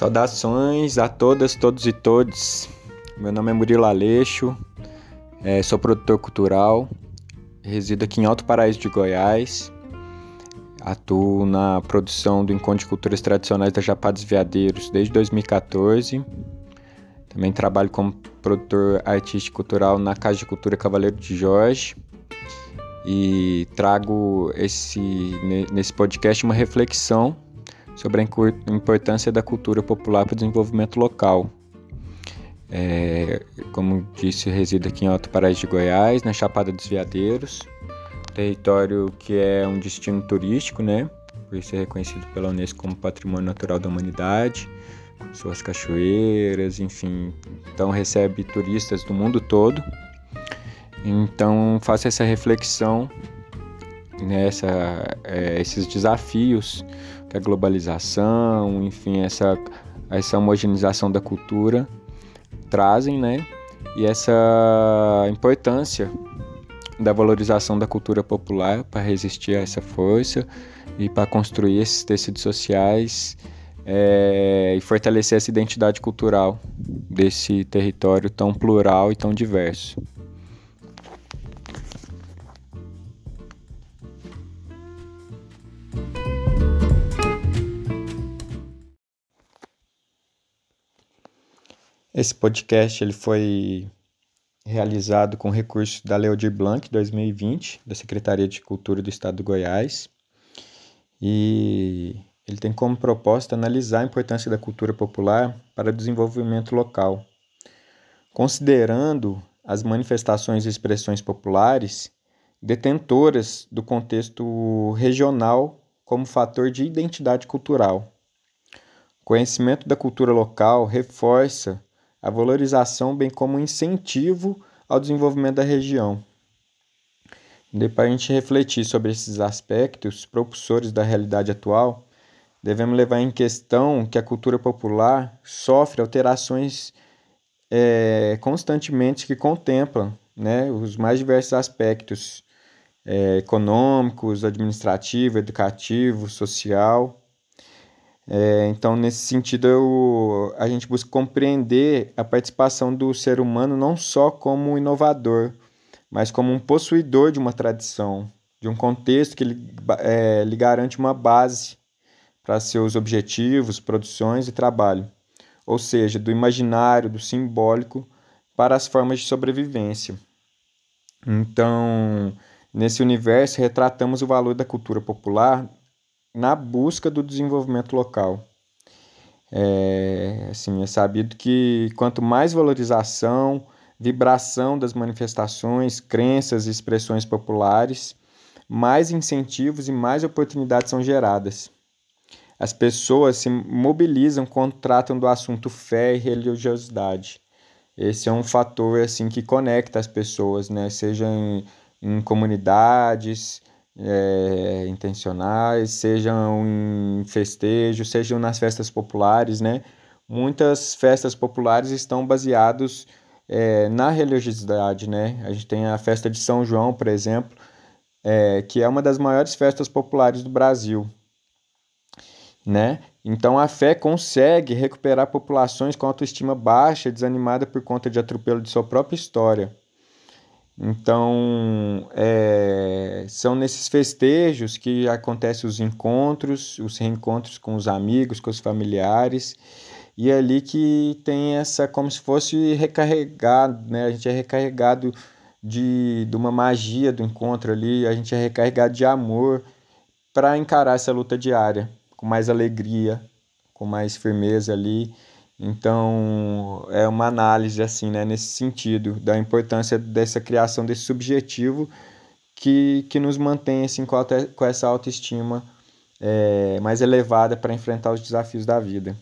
Saudações a todas, todos e todes. Meu nome é Murilo Aleixo, é, sou produtor cultural, resido aqui em Alto Paraíso de Goiás, atuo na produção do Encontro de Culturas Tradicionais da Chapada Veadeiros desde 2014. Também trabalho como produtor artístico cultural na Casa de Cultura Cavaleiro de Jorge e trago esse, nesse podcast uma reflexão sobre a importância da cultura popular para o desenvolvimento local. É, como disse, resido aqui em Alto Paraíso de Goiás, na Chapada dos Veadeiros, território que é um destino turístico, né? Por ser reconhecido pela Unesco como Patrimônio Natural da Humanidade, suas cachoeiras, enfim. Então recebe turistas do mundo todo. Então faço essa reflexão, né, é, esses desafios que a globalização, enfim, essa, essa homogeneização da cultura trazem, né? E essa importância da valorização da cultura popular para resistir a essa força e para construir esses tecidos sociais é, e fortalecer essa identidade cultural desse território tão plural e tão diverso. Esse podcast ele foi realizado com recursos da Lei Aldir Blanc 2020, da Secretaria de Cultura do Estado do Goiás. E ele tem como proposta analisar a importância da cultura popular para o desenvolvimento local, considerando as manifestações e expressões populares detentoras do contexto regional como fator de identidade cultural. O conhecimento da cultura local reforça a valorização, bem como o incentivo ao desenvolvimento da região. Para a gente refletir sobre esses aspectos propulsores da realidade atual, devemos levar em questão que a cultura popular sofre alterações é, constantemente que contemplam né, os mais diversos aspectos é, econômicos, administrativo, educativo, social é, então, nesse sentido, eu, a gente busca compreender a participação do ser humano não só como inovador, mas como um possuidor de uma tradição, de um contexto que lhe, é, lhe garante uma base para seus objetivos, produções e trabalho, ou seja, do imaginário, do simbólico para as formas de sobrevivência. Então, nesse universo, retratamos o valor da cultura popular na busca do desenvolvimento local. É, assim, é sabido que quanto mais valorização, vibração das manifestações, crenças e expressões populares, mais incentivos e mais oportunidades são geradas. As pessoas se mobilizam quando tratam do assunto fé e religiosidade. Esse é um fator assim que conecta as pessoas, né? Seja em, em comunidades, é, intencionais, sejam em festejos, sejam nas festas populares, né? Muitas festas populares estão baseados é, na religiosidade, né? A gente tem a festa de São João, por exemplo, é, que é uma das maiores festas populares do Brasil, né? Então a fé consegue recuperar populações com autoestima baixa, desanimada por conta de atropelo de sua própria história. Então, é, são nesses festejos que acontecem os encontros, os reencontros com os amigos, com os familiares, e é ali que tem essa, como se fosse recarregado, né? A gente é recarregado de, de uma magia do encontro ali, a gente é recarregado de amor para encarar essa luta diária com mais alegria, com mais firmeza ali. Então, é uma análise assim, né, nesse sentido, da importância dessa criação desse subjetivo que, que nos mantém assim, com, com essa autoestima é, mais elevada para enfrentar os desafios da vida.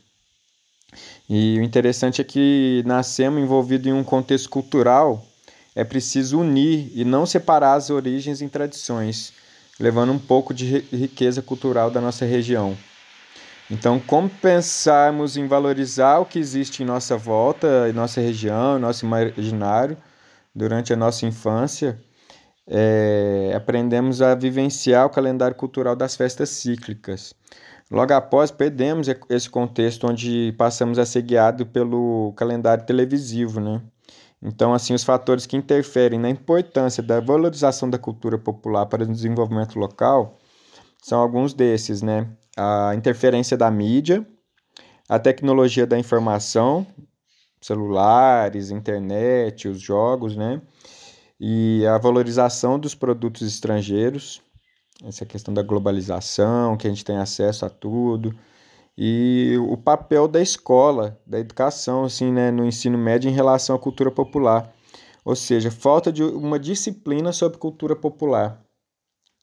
E o interessante é que nascemos envolvidos em um contexto cultural, é preciso unir e não separar as origens em tradições, levando um pouco de riqueza cultural da nossa região. Então, como pensarmos em valorizar o que existe em nossa volta, em nossa região, em nosso imaginário, durante a nossa infância, é, aprendemos a vivenciar o calendário cultural das festas cíclicas. Logo após, perdemos esse contexto onde passamos a ser guiados pelo calendário televisivo, né? Então, assim, os fatores que interferem na importância da valorização da cultura popular para o desenvolvimento local são alguns desses, né? A interferência da mídia, a tecnologia da informação, celulares, internet, os jogos, né? E a valorização dos produtos estrangeiros, essa questão da globalização, que a gente tem acesso a tudo, e o papel da escola, da educação, assim, né, no ensino médio em relação à cultura popular. Ou seja, falta de uma disciplina sobre cultura popular.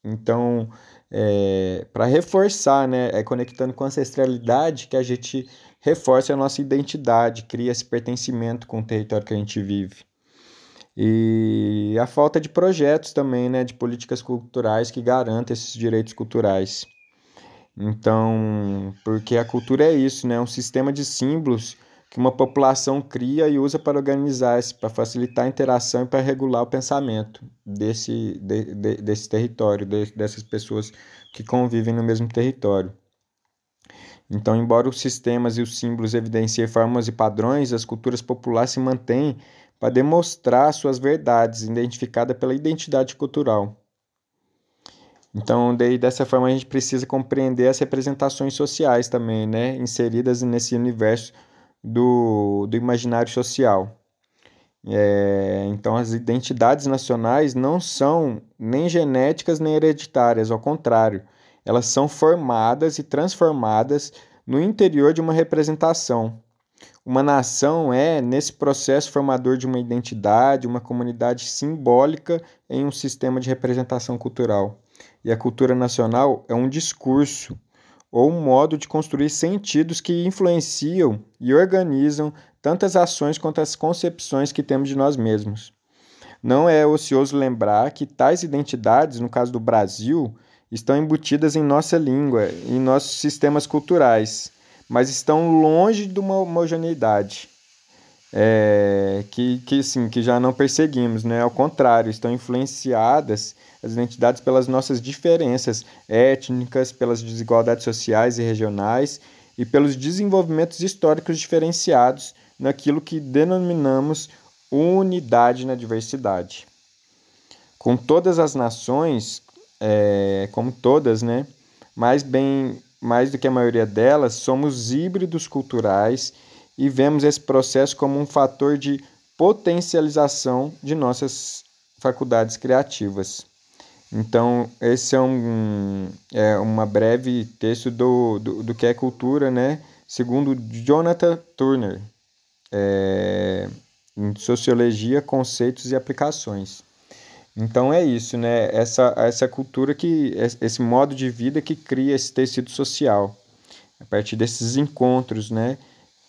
Então, é, para reforçar, né, é conectando com a ancestralidade que a gente reforça a nossa identidade, cria esse pertencimento com o território que a gente vive. E a falta de projetos também, né, de políticas culturais que garantam esses direitos culturais. Então, porque a cultura é isso, né? Um sistema de símbolos que uma população cria e usa para organizar-se, para facilitar a interação e para regular o pensamento desse, de, de, desse território, de, dessas pessoas que convivem no mesmo território. Então, embora os sistemas e os símbolos evidenciem formas e padrões, as culturas populares se mantêm para demonstrar suas verdades, identificadas pela identidade cultural. Então, daí, dessa forma, a gente precisa compreender as representações sociais também, né? Inseridas nesse universo do, do imaginário social. É, então, as identidades nacionais não são nem genéticas nem hereditárias, ao contrário, elas são formadas e transformadas no interior de uma representação. Uma nação é, nesse processo formador de uma identidade, uma comunidade simbólica em um sistema de representação cultural. E a cultura nacional é um discurso ou um modo de construir sentidos que influenciam e organizam tantas ações quanto as concepções que temos de nós mesmos. Não é ocioso lembrar que tais identidades, no caso do Brasil, estão embutidas em nossa língua, em nossos sistemas culturais, mas estão longe de uma homogeneidade é, que, que, sim, que já não perseguimos, né? Ao contrário, estão influenciadas as identidades pelas nossas diferenças étnicas, pelas desigualdades sociais e regionais e pelos desenvolvimentos históricos diferenciados naquilo que denominamos unidade na diversidade. Com todas as nações, é, como todas, né? Mais bem, mais do que a maioria delas, somos híbridos culturais e vemos esse processo como um fator de potencialização de nossas faculdades criativas. Então, esse é um é uma breve texto do, do, do que é cultura, né? Segundo Jonathan Turner, é, em Sociologia, Conceitos e Aplicações. Então é isso, né? Essa, essa cultura que esse modo de vida que cria esse tecido social a partir desses encontros, né?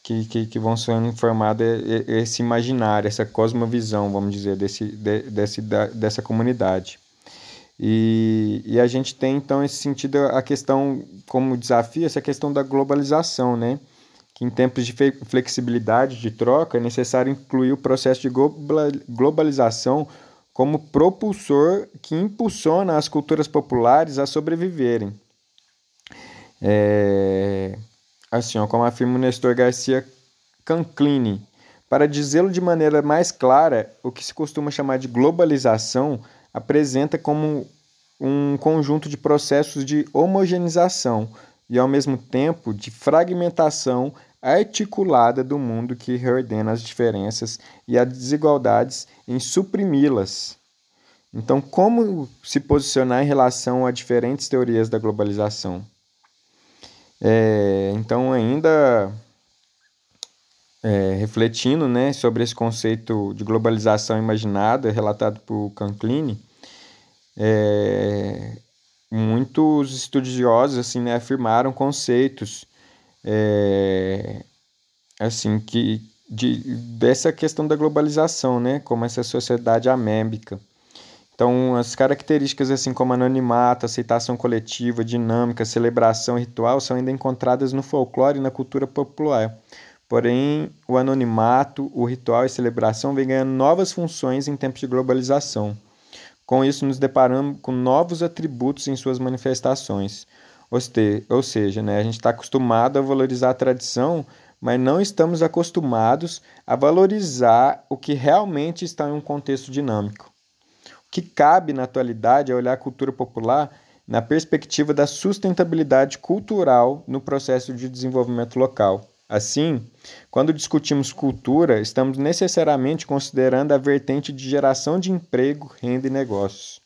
que, que, que vão sendo formados esse imaginário, essa cosmovisão, vamos dizer, desse, de, desse, da, dessa comunidade. E, e a gente tem, então, esse sentido, a questão como desafio, essa questão da globalização, né? Que em tempos de flexibilidade, de troca, é necessário incluir o processo de globalização como propulsor que impulsiona as culturas populares a sobreviverem. É, assim, ó, como afirma o Nestor Garcia Canclini. Para dizê-lo de maneira mais clara, o que se costuma chamar de globalização apresenta como um conjunto de processos de homogeneização e, ao mesmo tempo, de fragmentação articulada do mundo que reordena as diferenças e as desigualdades em suprimi-las. Então, como se posicionar em relação a diferentes teorias da globalização? É, então, ainda é, refletindo né, sobre esse conceito de globalização imaginada relatado por Canclini, é, muitos estudiosos assim, né, afirmaram conceitos é, assim que de, dessa questão da globalização, né, como essa sociedade amêbica. Então, as características assim como anonimato, aceitação coletiva, dinâmica, celebração ritual são ainda encontradas no folclore e na cultura popular. Porém, o anonimato, o ritual e celebração vêm ganhando novas funções em tempos de globalização. Com isso, nos deparamos com novos atributos em suas manifestações. Ou seja, né, a gente está acostumado a valorizar a tradição, mas não estamos acostumados a valorizar o que realmente está em um contexto dinâmico. O que cabe na atualidade é olhar a cultura popular na perspectiva da sustentabilidade cultural no processo de desenvolvimento local. Assim, quando discutimos cultura, estamos necessariamente considerando a vertente de geração de emprego, renda e negócios.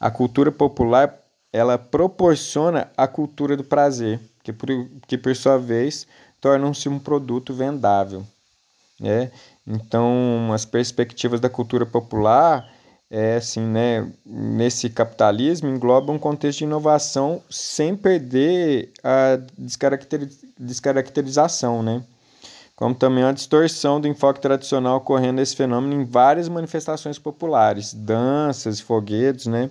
A cultura popular, ela proporciona a cultura do prazer, que por, que por sua vez tornam-se um produto vendável. Né? Então, as perspectivas da cultura popular é assim, né, nesse capitalismo engloba um contexto de inovação sem perder a descaracterização, né? Como também uma distorção do enfoque tradicional ocorrendo esse fenômeno em várias manifestações populares, danças, foguetes, né?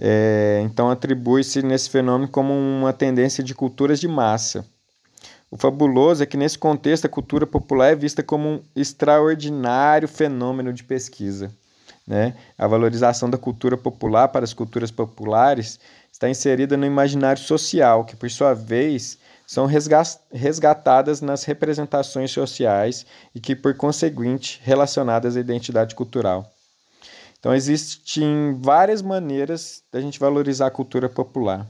É, então atribui-se nesse fenômeno como uma tendência de culturas de massa. O fabuloso é que nesse contexto a cultura popular é vista como um extraordinário fenômeno de pesquisa. Né? A valorização da cultura popular para as culturas populares está inserida no imaginário social, que, por sua vez, são resgatadas nas representações sociais e que, por conseguinte, relacionadas à identidade cultural. Então, existem várias maneiras da gente valorizar a cultura popular.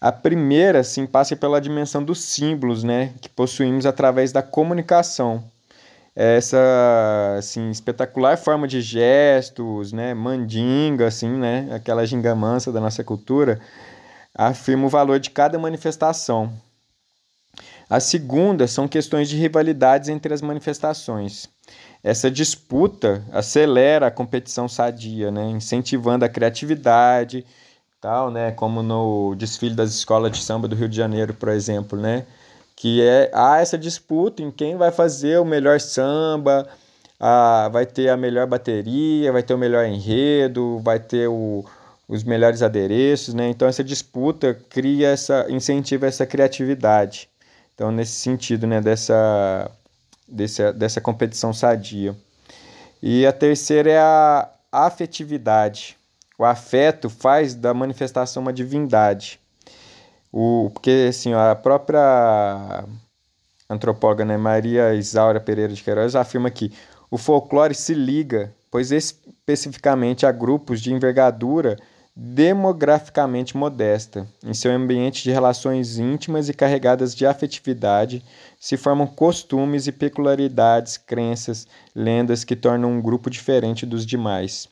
A primeira, sim, passa pela dimensão dos símbolos, né, que possuímos através da comunicação, essa assim espetacular forma de gestos, né, mandinga assim, né, aquela ginga mansa da nossa cultura, afirma o valor de cada manifestação. A segunda são questões de rivalidades entre as manifestações. Essa disputa acelera a competição sadia, né, incentivando a criatividade, tal, né, como no desfile das escolas de samba do Rio de Janeiro, por exemplo, né, que é há essa disputa em quem vai fazer o melhor samba, a, vai ter a melhor bateria, vai ter o melhor enredo, vai ter o, os melhores adereços, né? Então essa disputa cria essa incentiva essa criatividade. Então nesse sentido, né, dessa dessa, dessa competição sadia. E a terceira é a afetividade. O afeto faz da manifestação uma divindade. O, porque assim, a própria antropóloga né, Maria Isaura Pereira de Queiroz afirma que o folclore se liga, pois especificamente a grupos de envergadura demograficamente modesta. Em seu ambiente de relações íntimas e carregadas de afetividade, se formam costumes e peculiaridades, crenças, lendas que tornam um grupo diferente dos demais.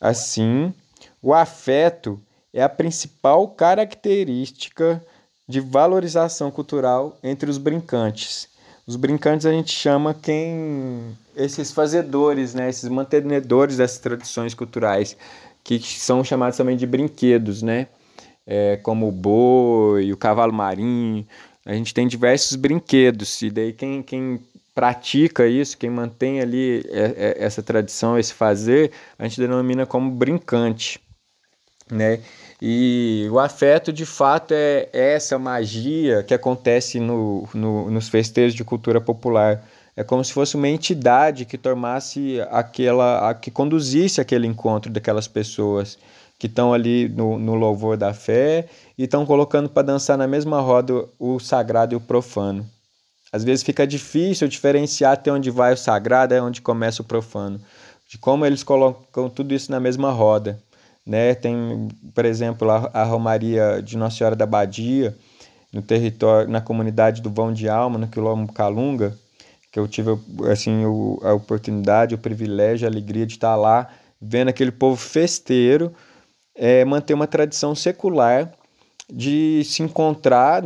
Assim, o afeto é a principal característica de valorização cultural entre os brincantes. Os brincantes a gente chama quem esses fazedores, né, esses mantenedores dessas tradições culturais, que são chamados também de brinquedos, né? É, como o boi, o cavalo marinho. A gente tem diversos brinquedos, e daí quem, quem pratica isso, quem mantém ali é, é, essa tradição, esse fazer, a gente denomina como brincante, né? E o afeto, de fato, é essa magia que acontece no, no, nos festejos de cultura popular. É como se fosse uma entidade que tornasse aquela, a, que conduzisse aquele encontro daquelas pessoas que estão ali no, no louvor da fé e estão colocando para dançar na mesma roda o sagrado e o profano. Às vezes fica difícil diferenciar até onde vai o sagrado e onde começa o profano, de como eles colocam tudo isso na mesma roda. Né? Tem, por exemplo, a, a Romaria de Nossa Senhora da Badia, no território, na comunidade do Vão de Alma, no quilômetro Calunga, que eu tive assim o, a oportunidade, o privilégio, a alegria de estar lá, vendo aquele povo festeiro é, manter uma tradição secular de se encontrar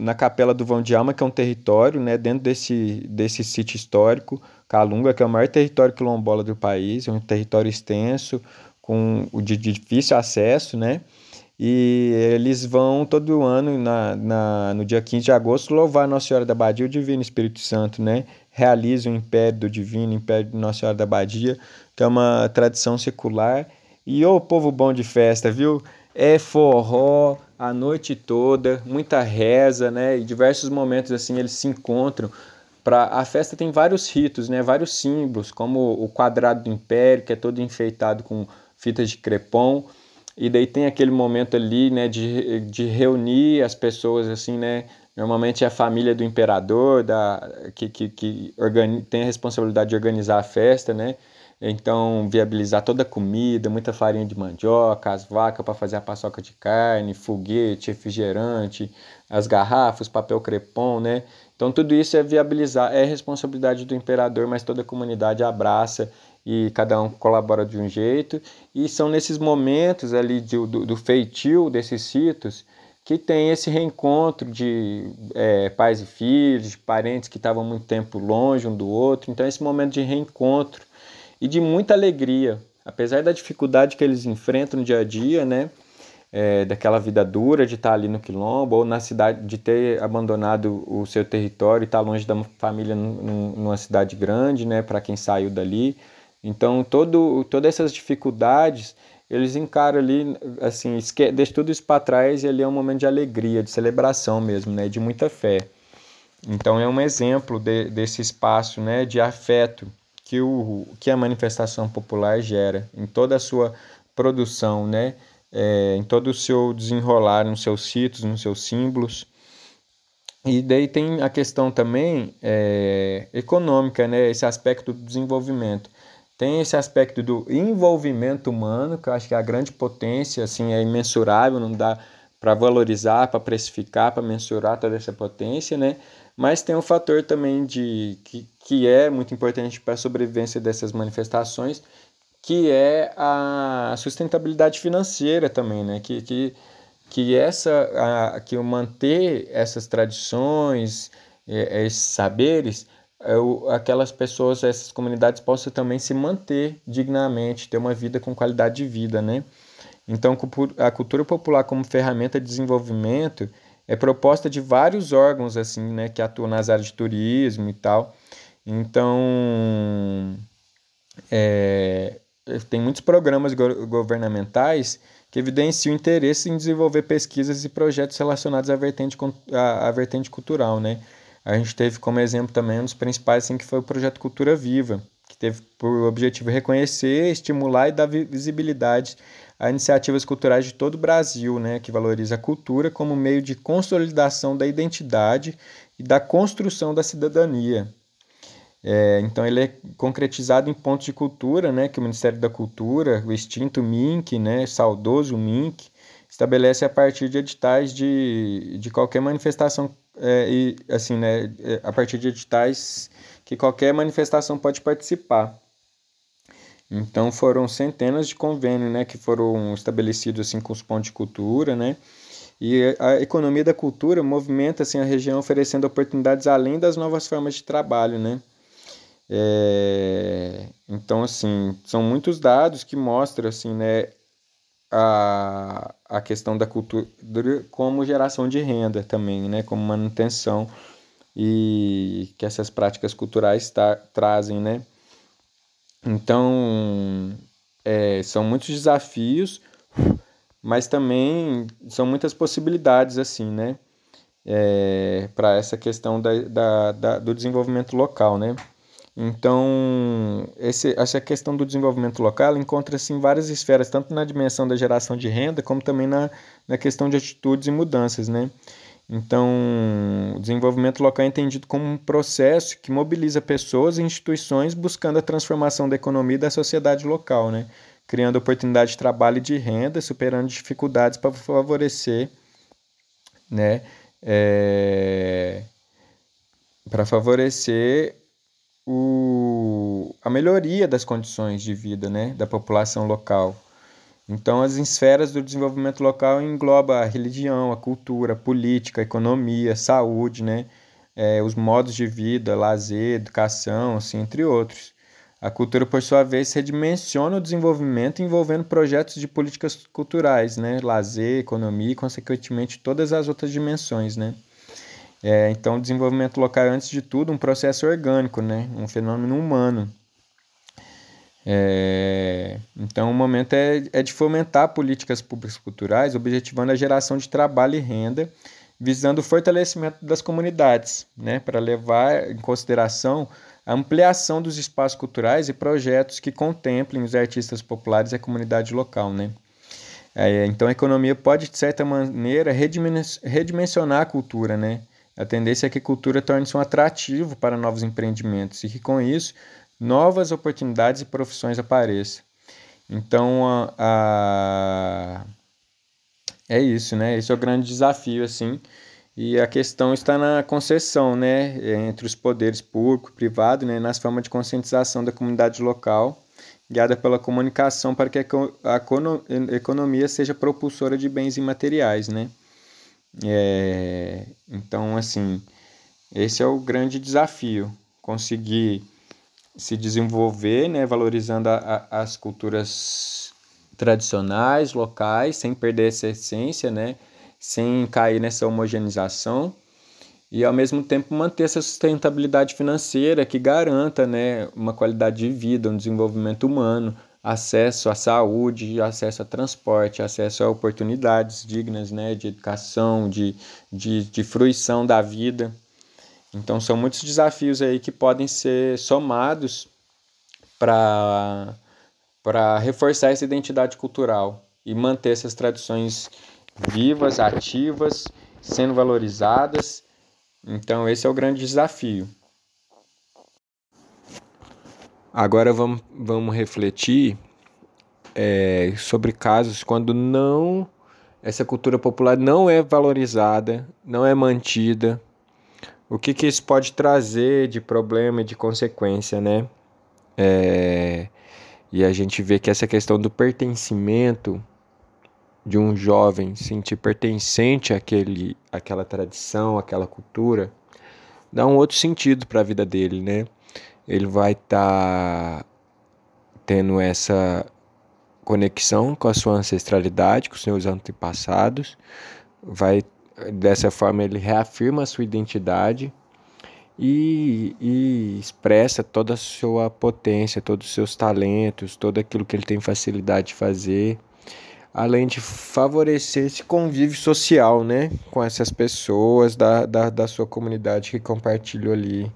na Capela do Vão de Alma, que é um território, né, dentro desse, desse sítio histórico, Calunga, que é o maior território quilombola do país, é um território extenso, com o de difícil acesso, né? E eles vão todo ano, na, na, no dia 15 de agosto, louvar Nossa Senhora da Badia, o Divino Espírito Santo, né? Realizam o Império do Divino, Império de Nossa Senhora da Badia, que é uma tradição secular. E o povo bom de festa, viu? É forró a noite toda, muita reza, né? E diversos momentos assim eles se encontram. Pra, a festa tem vários ritos, né? Vários símbolos, como o quadrado do Império, que é todo enfeitado com fitas de crepom. e daí tem aquele momento ali, né, de, de reunir as pessoas, assim, né, normalmente é a família do imperador, da, que, que, que organi tem a responsabilidade de organizar a festa, né, então viabilizar toda a comida, muita farinha de mandioca, as vacas para fazer a paçoca de carne, foguete, refrigerante, as garrafas, papel crepom, né, então tudo isso é viabilizar, é responsabilidade do imperador, mas toda a comunidade abraça e cada um colabora de um jeito. E são nesses momentos ali de, do, do feitio desses sítios que tem esse reencontro de é, pais e filhos, de parentes que estavam muito tempo longe um do outro. Então, esse momento de reencontro e de muita alegria, apesar da dificuldade que eles enfrentam no dia a dia, né? É, daquela vida dura de estar ali no quilombo ou na cidade, de ter abandonado o seu território e estar longe da família numa cidade grande, né? Para quem saiu dali. Então, todo, todas essas dificuldades, eles encaram ali, assim, esque, tudo isso para trás e ali é um momento de alegria, de celebração mesmo, né, de muita fé. Então, é um exemplo de, desse espaço, né, de afeto que, o, que a manifestação popular gera em toda a sua produção, né, é, em todo o seu desenrolar, nos seus sítios, nos seus símbolos. E daí tem a questão também é, econômica, né, esse aspecto do desenvolvimento tem esse aspecto do envolvimento humano, que eu acho que é a grande potência, assim, é imensurável, não dá para valorizar, para precificar, para mensurar toda essa potência, né? Mas tem um fator também de que, que é muito importante para a sobrevivência dessas manifestações, que é a sustentabilidade financeira também, né? Que, que, que essa a, que manter essas tradições, esses saberes é aquelas pessoas, essas comunidades possam também se manter dignamente, ter uma vida com qualidade de vida, né? Então, a cultura popular como ferramenta de desenvolvimento é proposta de vários órgãos assim, né, que atuam nas áreas de turismo e tal. Então, é, tem muitos programas governamentais que evidenciam interesse em desenvolver pesquisas e projetos relacionados à vertente, à, à vertente cultural, né? A gente teve como exemplo também um dos principais, assim, que foi o projeto Cultura Viva, que teve por objetivo reconhecer, estimular e dar visibilidade a iniciativas culturais de todo o Brasil, né, que valoriza a cultura como meio de consolidação da identidade e da construção da cidadania. É, então ele é concretizado em pontos de cultura, né, que o Ministério da Cultura, o extinto MINC, né, saudoso MINC, estabelece a partir de editais de, de qualquer manifestação é, e assim, né, é, a partir de editais que qualquer manifestação pode participar. Então foram centenas de convênios, né, que foram estabelecidos assim com os pontos de cultura, né? E a economia da cultura movimenta assim a região oferecendo oportunidades além das novas formas de trabalho, né? É, então assim são muitos dados que mostram assim, né, a, a questão da cultura como geração de renda também, né? Como manutenção e que essas práticas culturais tá, trazem, né? Então, é, são muitos desafios, mas também são muitas possibilidades, assim, né? É, para essa questão da, da, da, do desenvolvimento local, né? Então, esse, essa questão do desenvolvimento local encontra-se em várias esferas, tanto na dimensão da geração de renda, como também na, na questão de atitudes e mudanças, né? Então, o desenvolvimento local é entendido como um processo que mobiliza pessoas e instituições buscando a transformação da economia e da sociedade local, né? criando oportunidades de trabalho e de renda, superando dificuldades para favorecer, né? É... para favorecer o, a melhoria das condições de vida né, da população local. Então, as esferas do desenvolvimento local englobam a religião, a cultura, a política, a economia, a saúde, né, é, os modos de vida, lazer, educação, assim, entre outros. A cultura, por sua vez, redimensiona o desenvolvimento envolvendo projetos de políticas culturais, né, lazer, economia e, consequentemente, todas as outras dimensões, né. É, então, desenvolvimento local é, antes de tudo, um processo orgânico, né? um fenômeno humano. É, então, o momento é, é de fomentar políticas públicas culturais, objetivando a geração de trabalho e renda, visando o fortalecimento das comunidades, né? para levar em consideração a ampliação dos espaços culturais e projetos que contemplem os artistas populares e a comunidade local. Né? É, então a economia pode, de certa maneira, redimensionar a cultura, né? A tendência é que a cultura torne-se um atrativo para novos empreendimentos e que, com isso, novas oportunidades e profissões apareçam. Então, a, a... é isso, né? Esse é o grande desafio, assim. E a questão está na concessão, né, entre os poderes público e privado, né, nas formas de conscientização da comunidade local, guiada pela comunicação para que a economia seja propulsora de bens imateriais, né. É, então, assim, esse é o grande desafio, conseguir se desenvolver, né, valorizando a, a, as culturas tradicionais, locais, sem perder essa essência, né, sem cair nessa homogeneização e ao mesmo tempo manter essa sustentabilidade financeira que garanta né, uma qualidade de vida, um desenvolvimento humano, acesso à saúde, acesso a transporte, acesso a oportunidades dignas né, de educação, de, de, de fruição da vida. Então são muitos desafios aí que podem ser somados para reforçar essa identidade cultural e manter essas tradições vivas, ativas, sendo valorizadas. Então, esse é o grande desafio. Agora vamos, vamos refletir é, sobre casos quando não essa cultura popular não é valorizada, não é mantida. O que, que isso pode trazer de problema e de consequência, né? É, e a gente vê que essa questão do pertencimento de um jovem sentir pertencente àquele, àquela tradição, àquela cultura, dá um outro sentido para a vida dele, né? Ele vai estar tá tendo essa conexão com a sua ancestralidade, com os seus antepassados, vai dessa forma ele reafirma a sua identidade e, e, expressa toda a sua potência, todos os seus talentos, todo aquilo que ele tem facilidade de fazer além de favorecer esse convívio social, né, com essas pessoas da, da, da sua comunidade que compartilham ali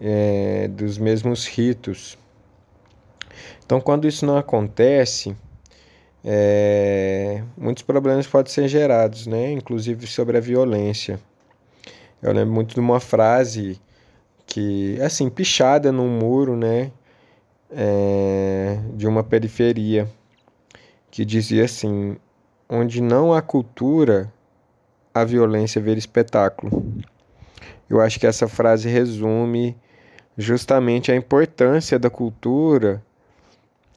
é, dos mesmos ritos. Então, quando isso não acontece, é, muitos problemas podem ser gerados, né, inclusive sobre a violência. Eu lembro muito de uma frase que, assim, pichada num muro, né, é, de uma periferia que dizia assim: onde não há cultura, a violência vira espetáculo. Eu acho que essa frase resume justamente a importância da cultura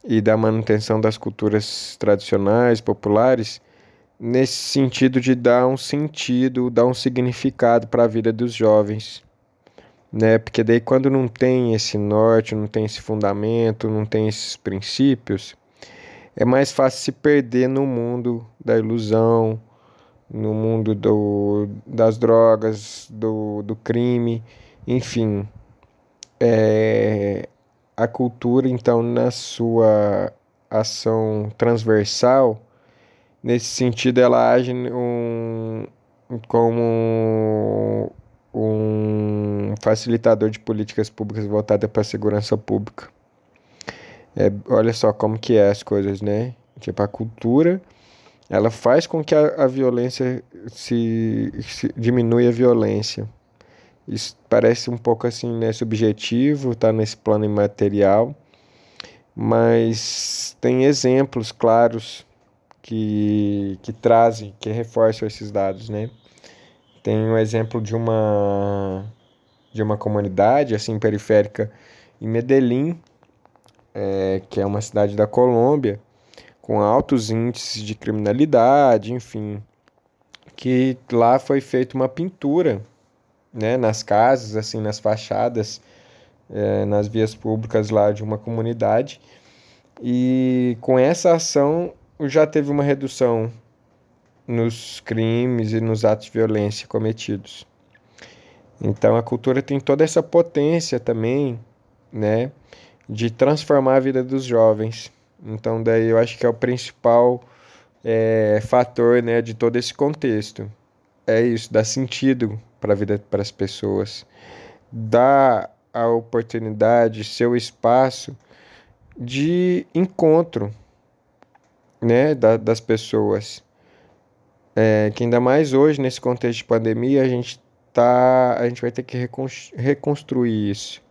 e da manutenção das culturas tradicionais, populares, nesse sentido de dar um sentido, dar um significado para a vida dos jovens. Né? Porque daí quando não tem esse norte, não tem esse fundamento, não tem esses princípios, é mais fácil se perder no mundo da ilusão, no mundo do, das drogas, do, do crime, enfim. É, a cultura, então, na sua ação transversal, nesse sentido, ela age um, como um facilitador de políticas públicas voltadas para a segurança pública. É, olha só como que é as coisas, né? Tipo, a cultura, ela faz com que a, a violência se, se diminua a violência. Isso parece um pouco assim, né, subjetivo, tá nesse plano imaterial, mas tem exemplos claros que, que trazem, que reforçam esses dados, né? Tem um exemplo de uma de uma comunidade assim periférica em Medellín, é, que é uma cidade da Colômbia, com altos índices de criminalidade, enfim, que lá foi feita uma pintura, né, nas casas, assim, nas fachadas, é, nas vias públicas lá de uma comunidade, e com essa ação já teve uma redução nos crimes e nos atos de violência cometidos. Então a cultura tem toda essa potência também, né? de transformar a vida dos jovens. Então, daí eu acho que é o principal é, fator né, de todo esse contexto. É isso, dá sentido para a vida para as pessoas, dá a oportunidade, seu espaço de encontro, né, da, das pessoas. É, que ainda mais hoje, nesse contexto de pandemia, a gente, tá, a gente vai ter que reconstruir isso.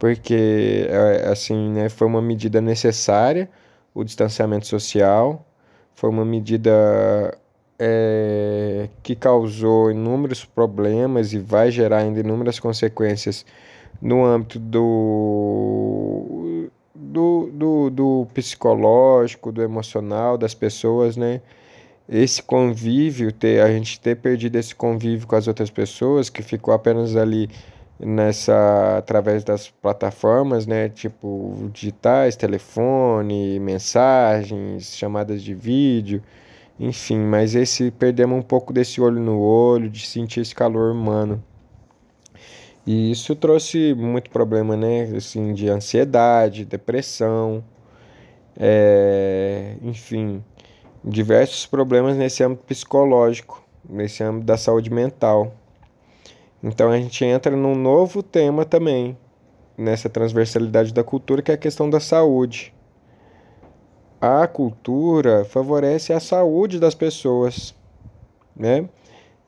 Porque, é, assim, né, foi uma medida necessária, o distanciamento social, foi uma medida é, que causou inúmeros problemas e vai gerar ainda inúmeras consequências no âmbito do, do, do, do psicológico, do emocional das pessoas, né? Esse convívio, ter, a gente ter perdido esse convívio com as outras pessoas, que ficou apenas ali nessa através das plataformas, né, tipo digitais, telefone, mensagens, chamadas de vídeo, enfim, mas esse perdemos um pouco desse olho no olho, de sentir esse calor humano. E isso trouxe muito problema, né? Assim, de ansiedade, depressão, é, enfim, diversos problemas nesse âmbito psicológico, nesse âmbito da saúde mental. Então a gente entra num novo tema também, nessa transversalidade da cultura, que é a questão da saúde. A cultura favorece a saúde das pessoas, né?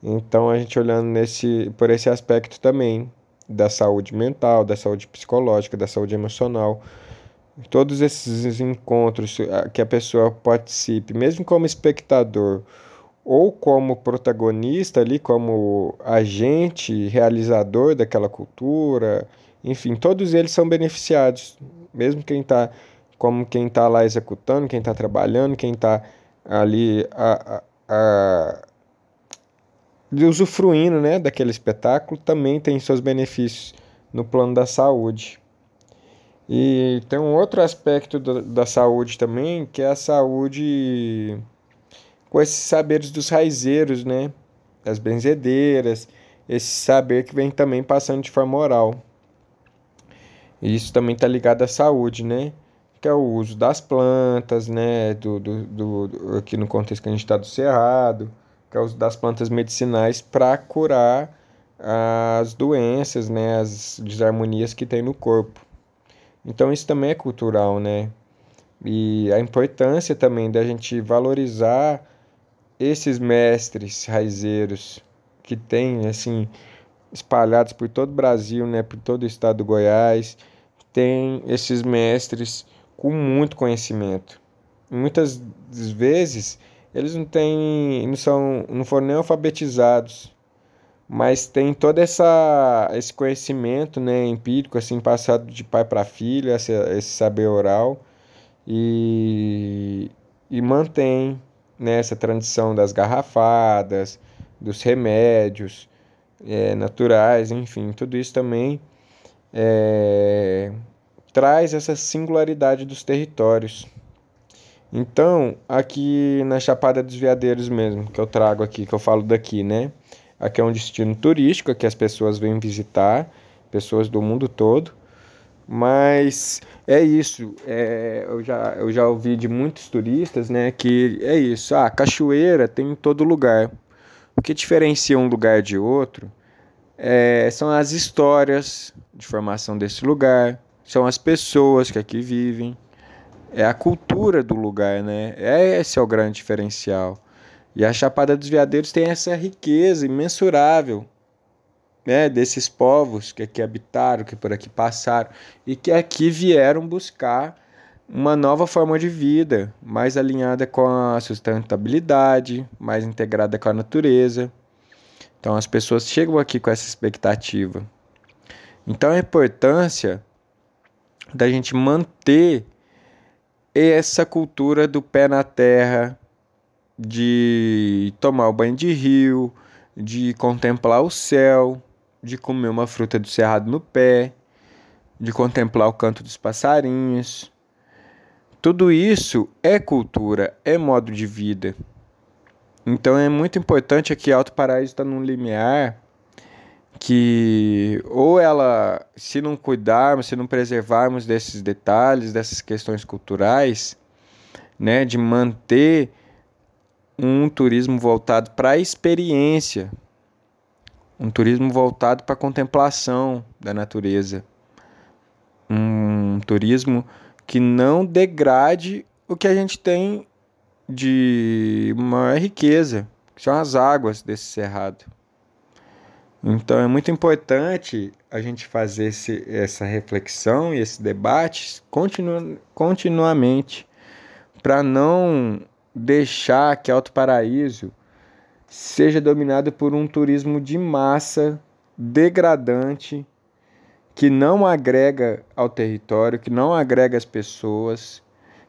Então a gente olhando nesse por esse aspecto também da saúde mental, da saúde psicológica, da saúde emocional. Todos esses encontros que a pessoa participe, mesmo como espectador ou como protagonista ali, como agente realizador daquela cultura, enfim, todos eles são beneficiados, mesmo quem está como quem está lá executando, quem está trabalhando, quem está ali a, a, a usufruindo né, daquele espetáculo também tem seus benefícios no plano da saúde. E tem um outro aspecto da, da saúde também, que é a saúde com esses saberes dos raizeiros, né? Das benzedeiras, esse saber que vem também passando de forma oral. Isso também está ligado à saúde, né? Que é o uso das plantas, né? Do, do, do aqui no contexto que a gente está do cerrado que é o uso das plantas medicinais para curar as doenças, né, as desarmonias que tem no corpo. Então isso também é cultural, né? E a importância também da gente valorizar esses mestres raizeiros que tem assim espalhados por todo o Brasil, né, por todo o estado do Goiás, tem esses mestres com muito conhecimento. Muitas vezes eles não têm, não são, não foram nem alfabetizados, mas tem todo essa esse conhecimento, né, empírico assim passado de pai para filho, esse, esse saber oral e e mantém né, essa tradição das garrafadas, dos remédios é, naturais, enfim, tudo isso também é, traz essa singularidade dos territórios. Então, aqui na Chapada dos Veadeiros mesmo, que eu trago aqui, que eu falo daqui, né? Aqui é um destino turístico, que as pessoas vêm visitar, pessoas do mundo todo. Mas é isso, é, eu, já, eu já ouvi de muitos turistas, né, que é isso, ah, cachoeira tem em todo lugar. O que diferencia um lugar de outro é, são as histórias de formação desse lugar, são as pessoas que aqui vivem, é a cultura do lugar, né? É, esse é o grande diferencial. E a Chapada dos Veadeiros tem essa riqueza imensurável, né, desses povos que aqui habitaram, que por aqui passaram e que aqui vieram buscar uma nova forma de vida, mais alinhada com a sustentabilidade, mais integrada com a natureza. Então as pessoas chegam aqui com essa expectativa. Então a importância da gente manter essa cultura do pé na terra, de tomar o banho de rio, de contemplar o céu, de comer uma fruta do cerrado no pé, de contemplar o canto dos passarinhos. Tudo isso é cultura, é modo de vida. Então é muito importante aqui Alto Paraíso está num limiar que ou ela, se não cuidarmos, se não preservarmos desses detalhes, dessas questões culturais, né, de manter um turismo voltado para a experiência, um turismo voltado para a contemplação da natureza, um turismo que não degrade o que a gente tem de maior riqueza, que são as águas desse cerrado. Então é muito importante a gente fazer esse, essa reflexão e esse debate continu, continuamente para não deixar que Alto Paraíso seja dominado por um turismo de massa degradante que não agrega ao território, que não agrega as pessoas,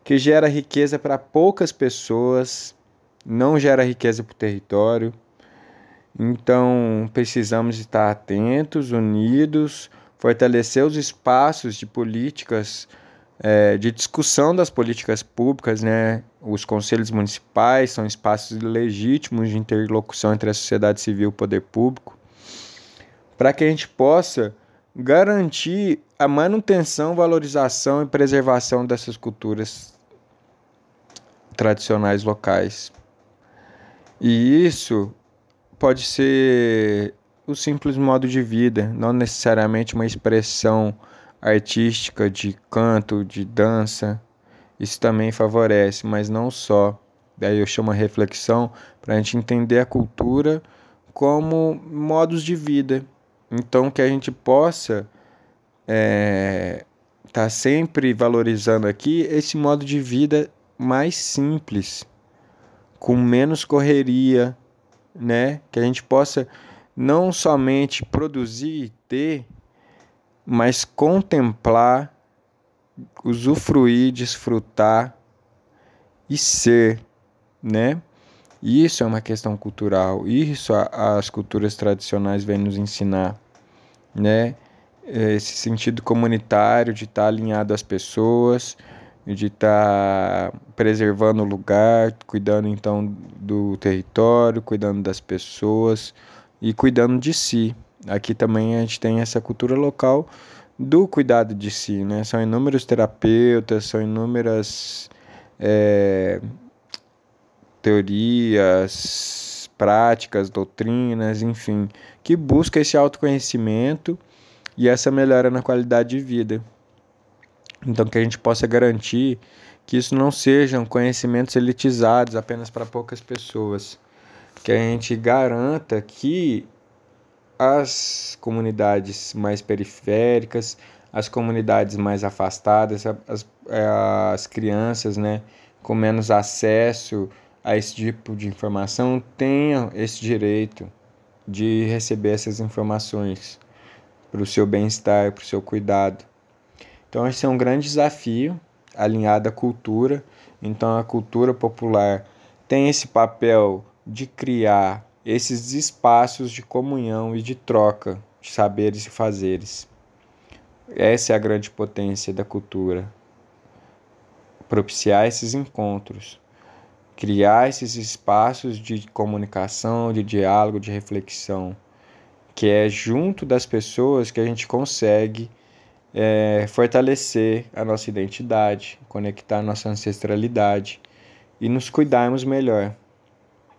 que gera riqueza para poucas pessoas, não gera riqueza para o território. Então, precisamos estar atentos, unidos, fortalecer os espaços de políticas, é, de discussão das políticas públicas, né? Os conselhos municipais são espaços legítimos de interlocução entre a sociedade civil e o poder público, para que a gente possa garantir a manutenção, valorização e preservação dessas culturas tradicionais locais. E isso pode ser o simples modo de vida, não necessariamente uma expressão artística de canto, de dança. Isso também favorece, mas não só. Daí eu chamo a reflexão para a gente entender a cultura como modos de vida. Então que a gente possa estar é, tá sempre valorizando aqui esse modo de vida mais simples, com menos correria, né? Que a gente possa não somente produzir e ter, mas contemplar, usufruir, desfrutar e ser, né? Isso é uma questão cultural, isso as culturas tradicionais vêm nos ensinar, né? Esse sentido comunitário de estar alinhado às pessoas, de estar preservando o lugar, cuidando então do território, cuidando das pessoas e cuidando de si. Aqui também a gente tem essa cultura local do cuidado de si, né? São inúmeros terapeutas, são inúmeras é, teorias, práticas, doutrinas, enfim, que busca esse autoconhecimento e essa melhora na qualidade de vida. Então, que a gente possa garantir que isso não sejam conhecimentos elitizados apenas para poucas pessoas. Que a gente garanta que as comunidades mais periféricas, as comunidades mais afastadas, as, as crianças né, com menos acesso a esse tipo de informação tenham esse direito de receber essas informações para o seu bem-estar, para o seu cuidado. Então, esse é um grande desafio alinhado à cultura. Então, a cultura popular tem esse papel de criar esses espaços de comunhão e de troca de saberes e fazeres. Essa é a grande potência da cultura. Propiciar esses encontros, criar esses espaços de comunicação, de diálogo, de reflexão, que é junto das pessoas que a gente consegue é, fortalecer a nossa identidade, conectar nossa ancestralidade e nos cuidarmos melhor.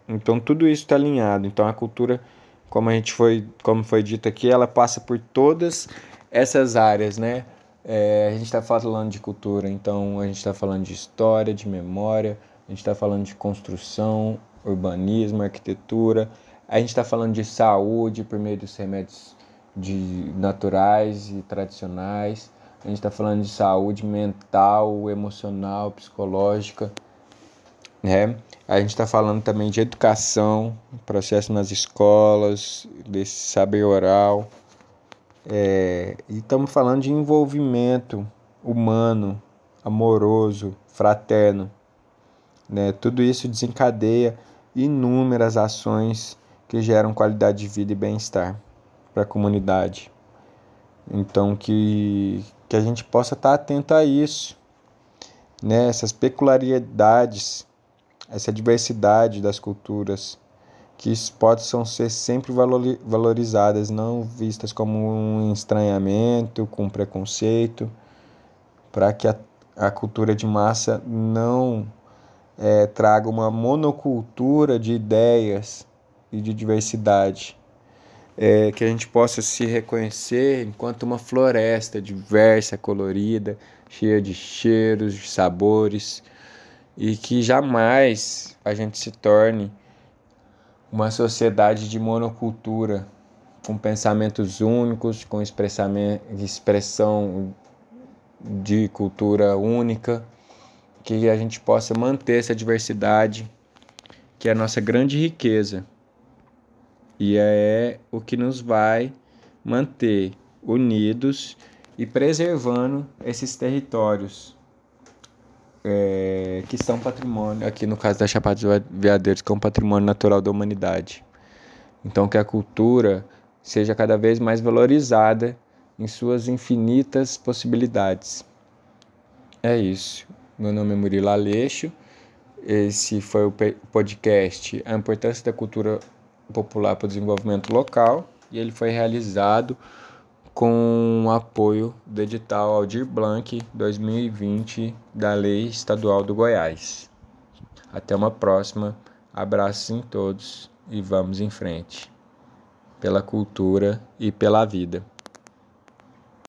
Então tudo isso está alinhado. Então a cultura, como a gente foi, como foi dito aqui, ela passa por todas essas áreas, né? É, a gente está falando de cultura, então a gente está falando de história, de memória, a gente está falando de construção, urbanismo, arquitetura, a gente está falando de saúde por meio dos remédios de naturais e tradicionais. A gente está falando de saúde mental, emocional, psicológica, né? A gente está falando também de educação, processo nas escolas, desse saber oral. É, e estamos falando de envolvimento humano, amoroso, fraterno. Né? Tudo isso desencadeia inúmeras ações que geram qualidade de vida e bem-estar para a comunidade. Então que, que a gente possa estar tá atento a isso, né? essas peculiaridades, essa diversidade das culturas, que possam ser sempre valorizadas, não vistas como um estranhamento, com preconceito, para que a, a cultura de massa não é, traga uma monocultura de ideias e de diversidade, é, que a gente possa se reconhecer enquanto uma floresta diversa, colorida, cheia de cheiros, de sabores, e que jamais a gente se torne uma sociedade de monocultura, com pensamentos únicos, com expressão de cultura única, que a gente possa manter essa diversidade, que é a nossa grande riqueza. E é o que nos vai manter unidos e preservando esses territórios é, que são patrimônio, aqui no caso da Chapada dos Veadeiros, que é um patrimônio natural da humanidade. Então, que a cultura seja cada vez mais valorizada em suas infinitas possibilidades. É isso. Meu nome é Murilo Aleixo. Esse foi o podcast A Importância da Cultura Popular para o Desenvolvimento Local e ele foi realizado com o apoio do edital Aldir Blanc 2020 da Lei Estadual do Goiás. Até uma próxima. Abraços em todos e vamos em frente. Pela cultura e pela vida.